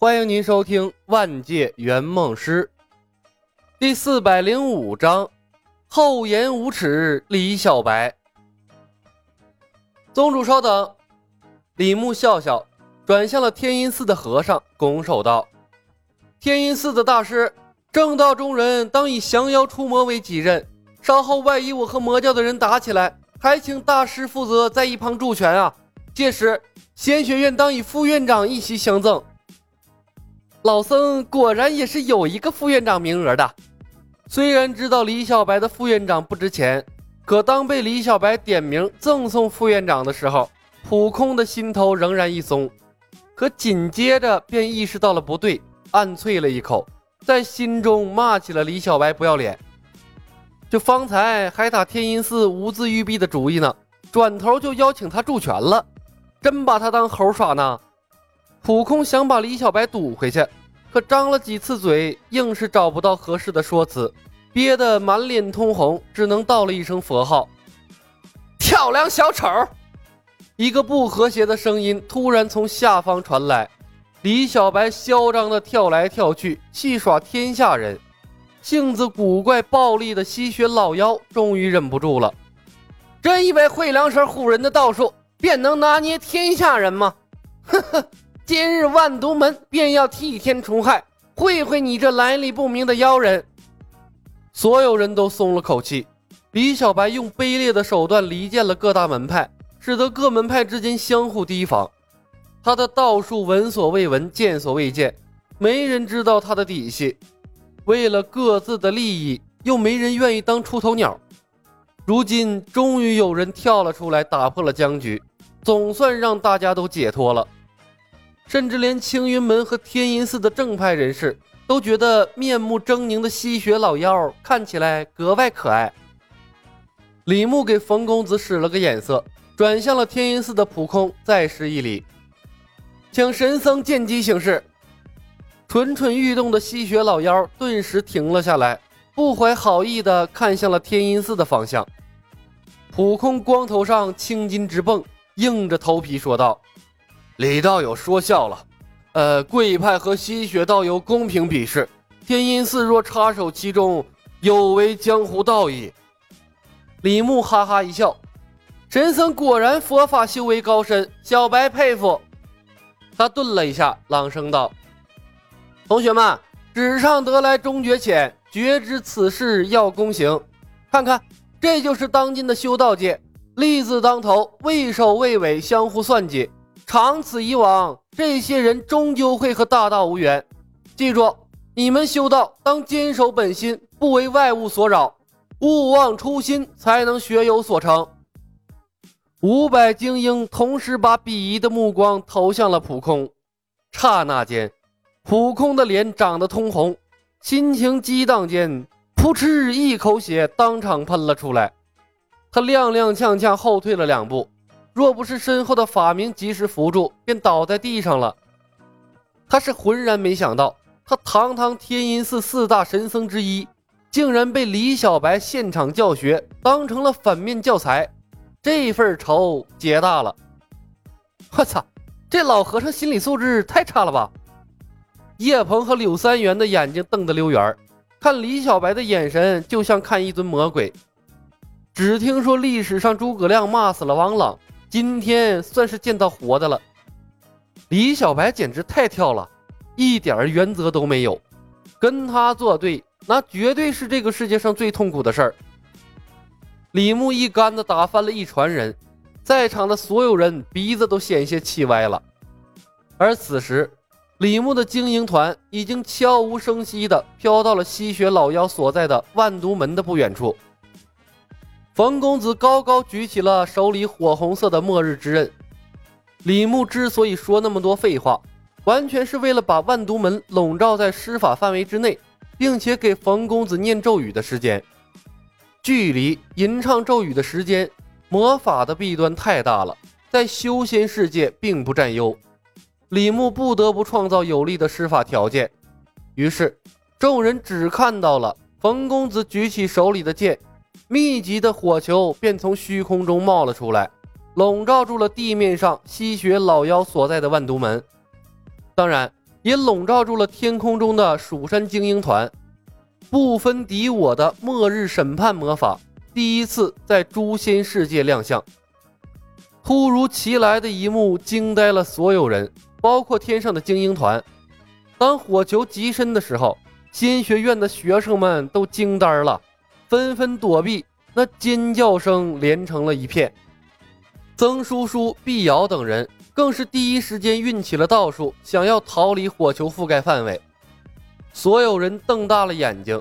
欢迎您收听《万界圆梦师》第四百零五章：厚颜无耻李小白。宗主稍等，李牧笑笑，转向了天音寺的和尚，拱手道：“天音寺的大师，正道中人当以降妖除魔为己任。稍后万一我和魔教的人打起来，还请大师负责在一旁助拳啊！届时仙学院当以副院长一席相赠。”老僧果然也是有一个副院长名额的。虽然知道李小白的副院长不值钱，可当被李小白点名赠送副院长的时候，普空的心头仍然一松。可紧接着便意识到了不对，暗啐了一口，在心中骂起了李小白不要脸。就方才还打天音寺无字玉璧的主意呢，转头就邀请他助拳了，真把他当猴耍呢？普空想把李小白堵回去，可张了几次嘴，硬是找不到合适的说辞，憋得满脸通红，只能道了一声佛号。跳梁小丑！一个不和谐的声音突然从下方传来。李小白嚣张的跳来跳去，戏耍天下人。性子古怪、暴力的吸血老妖终于忍不住了：“真以为会两手唬人的道术，便能拿捏天下人吗？”呵呵。今日万毒门便要替天除害，会会你这来历不明的妖人！所有人都松了口气。李小白用卑劣的手段离间了各大门派，使得各门派之间相互提防。他的道术闻所未闻，见所未见，没人知道他的底细。为了各自的利益，又没人愿意当出头鸟。如今终于有人跳了出来，打破了僵局，总算让大家都解脱了。甚至连青云门和天音寺的正派人士都觉得面目狰狞的吸血老妖看起来格外可爱。李牧给冯公子使了个眼色，转向了天音寺的普空，再施一礼，请神僧见机行事。蠢蠢欲动的吸血老妖顿时停了下来，不怀好意地看向了天音寺的方向。普空光头上青筋直蹦，硬着头皮说道。李道友说笑了，呃，贵派和吸血道友公平比试，天音寺若插手其中，有违江湖道义。李牧哈哈一笑，神僧果然佛法修为高深，小白佩服。他顿了一下，朗声道：“同学们，纸上得来终觉浅，绝知此事要躬行。看看，这就是当今的修道界，利字当头，畏首畏尾，相互算计。”长此以往，这些人终究会和大道无缘。记住，你们修道当坚守本心，不为外物所扰，勿忘初心，才能学有所成。五百精英同时把鄙夷的目光投向了普空，刹那间，普空的脸涨得通红，心情激荡间，噗嗤一口血当场喷了出来，他踉踉跄跄后退了两步。若不是身后的法明及时扶住，便倒在地上了。他是浑然没想到，他堂堂天音寺四大神僧之一，竟然被李小白现场教学，当成了反面教材。这份仇结大了。我操，这老和尚心理素质太差了吧！叶鹏和柳三元的眼睛瞪得溜圆儿，看李小白的眼神就像看一尊魔鬼。只听说历史上诸葛亮骂死了王朗。今天算是见到活的了，李小白简直太跳了，一点原则都没有。跟他作对，那绝对是这个世界上最痛苦的事儿。李牧一竿子打翻了一船人，在场的所有人鼻子都险些气歪了。而此时，李牧的精英团已经悄无声息地飘到了吸血老妖所在的万毒门的不远处。冯公子高高举起了手里火红色的末日之刃。李牧之所以说那么多废话，完全是为了把万毒门笼罩在施法范围之内，并且给冯公子念咒语的时间。距离吟唱咒语的时间，魔法的弊端太大了，在修仙世界并不占优。李牧不得不创造有利的施法条件。于是，众人只看到了冯公子举起手里的剑。密集的火球便从虚空中冒了出来，笼罩住了地面上吸血老妖所在的万毒门。当然，也笼罩住了天空中的蜀山精英团。不分敌我的末日审判魔法第一次在诛仙世界亮相。突如其来的一幕惊呆了所有人，包括天上的精英团。当火球极深的时候，仙学院的学生们都惊呆了，纷纷躲避，那尖叫声连成了一片。曾叔叔、碧瑶等人更是第一时间运起了道术，想要逃离火球覆盖范围。所有人瞪大了眼睛，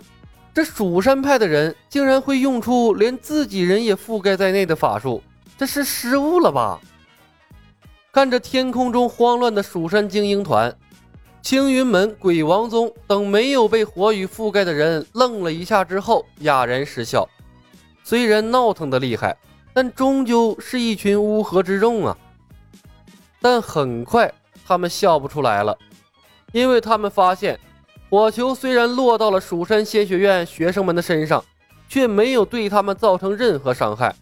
这蜀山派的人竟然会用出连自己人也覆盖在内的法术，这是失误了吧？看着天空中慌乱的蜀山精英团，青云门、鬼王宗等没有被火雨覆盖的人愣了一下之后，哑然失笑。虽然闹腾的厉害，但终究是一群乌合之众啊。但很快，他们笑不出来了，因为他们发现。火球虽然落到了蜀山仙学院学生们的身上，却没有对他们造成任何伤害，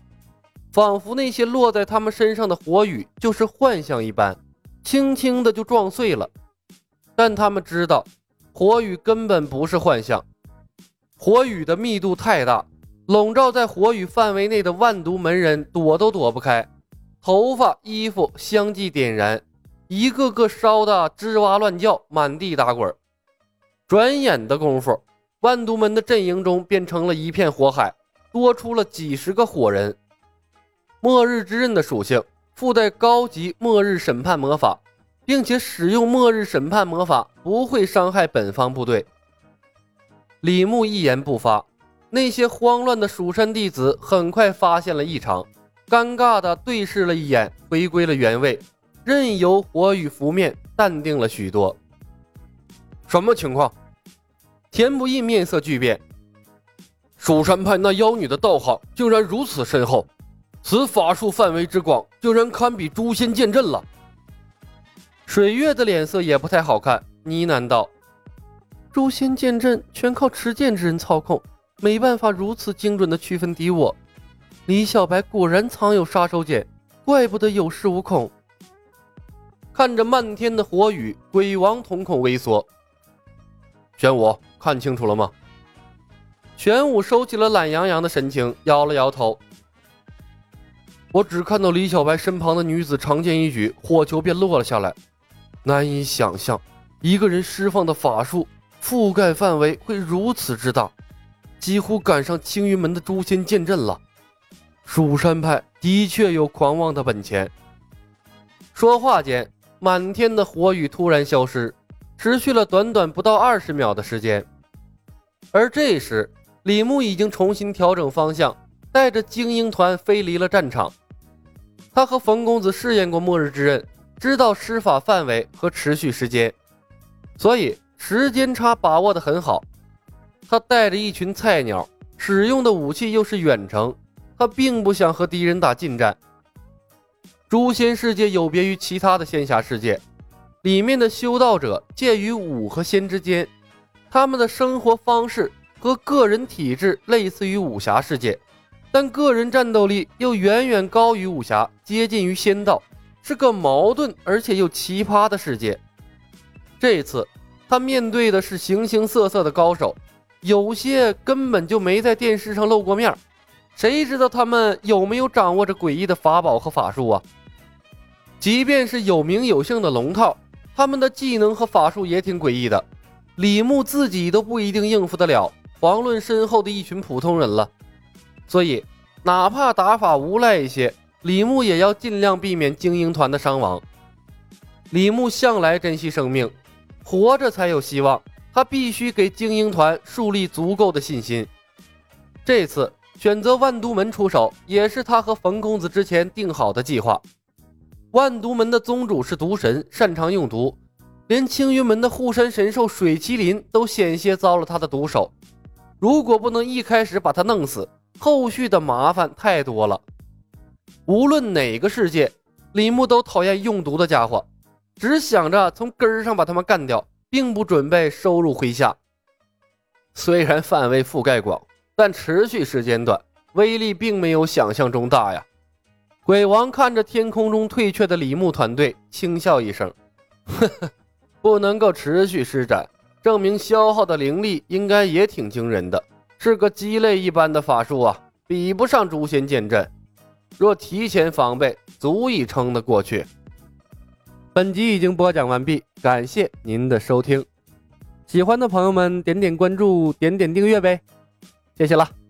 仿佛那些落在他们身上的火雨就是幻象一般，轻轻的就撞碎了。但他们知道，火雨根本不是幻象，火雨的密度太大，笼罩在火雨范围内的万毒门人躲都躲不开，头发、衣服相继点燃，一个个烧得吱哇乱叫，满地打滚。转眼的功夫，万毒门的阵营中变成了一片火海，多出了几十个火人。末日之刃的属性附带高级末日审判魔法，并且使用末日审判魔法不会伤害本方部队。李牧一言不发，那些慌乱的蜀山弟子很快发现了异常，尴尬的对视了一眼，回归了原位，任由火雨拂面，淡定了许多。什么情况？田不易面色巨变。蜀山派那妖女的道行竟然如此深厚，此法术范围之广，竟然堪比诛仙剑阵了。水月的脸色也不太好看，呢喃道：“诛仙剑阵全靠持剑之人操控，没办法如此精准的区分敌我。李小白果然藏有杀手锏，怪不得有恃无恐。”看着漫天的火雨，鬼王瞳孔微缩。玄武，看清楚了吗？玄武收起了懒洋洋的神情，摇了摇头。我只看到李小白身旁的女子长剑一举，火球便落了下来。难以想象，一个人释放的法术覆盖范围会如此之大，几乎赶上青云门的诛仙剑阵了。蜀山派的确有狂妄的本钱。说话间，满天的火雨突然消失。持续了短短不到二十秒的时间，而这时李牧已经重新调整方向，带着精英团飞离了战场。他和冯公子试验过末日之刃，知道施法范围和持续时间，所以时间差把握的很好。他带着一群菜鸟，使用的武器又是远程，他并不想和敌人打近战。诛仙世界有别于其他的仙侠世界。里面的修道者介于武和仙之间，他们的生活方式和个人体质类似于武侠世界，但个人战斗力又远远高于武侠，接近于仙道，是个矛盾而且又奇葩的世界。这次他面对的是形形色色的高手，有些根本就没在电视上露过面，谁知道他们有没有掌握着诡异的法宝和法术啊？即便是有名有姓的龙套。他们的技能和法术也挺诡异的，李牧自己都不一定应付得了，遑论身后的一群普通人了。所以，哪怕打法无赖一些，李牧也要尽量避免精英团的伤亡。李牧向来珍惜生命，活着才有希望，他必须给精英团树立足够的信心。这次选择万都门出手，也是他和冯公子之前定好的计划。万毒门的宗主是毒神，擅长用毒，连青云门的护山神兽水麒麟都险些遭了他的毒手。如果不能一开始把他弄死，后续的麻烦太多了。无论哪个世界，李牧都讨厌用毒的家伙，只想着从根儿上把他们干掉，并不准备收入麾下。虽然范围覆盖广，但持续时间短，威力并没有想象中大呀。鬼王看着天空中退却的李牧团队，轻笑一声：“呵呵，不能够持续施展，证明消耗的灵力应该也挺惊人的，是个鸡肋一般的法术啊，比不上诛仙剑阵。若提前防备，足以撑得过去。本集已经播讲完毕，感谢您的收听。喜欢的朋友们点点关注，点点订阅呗，谢谢了。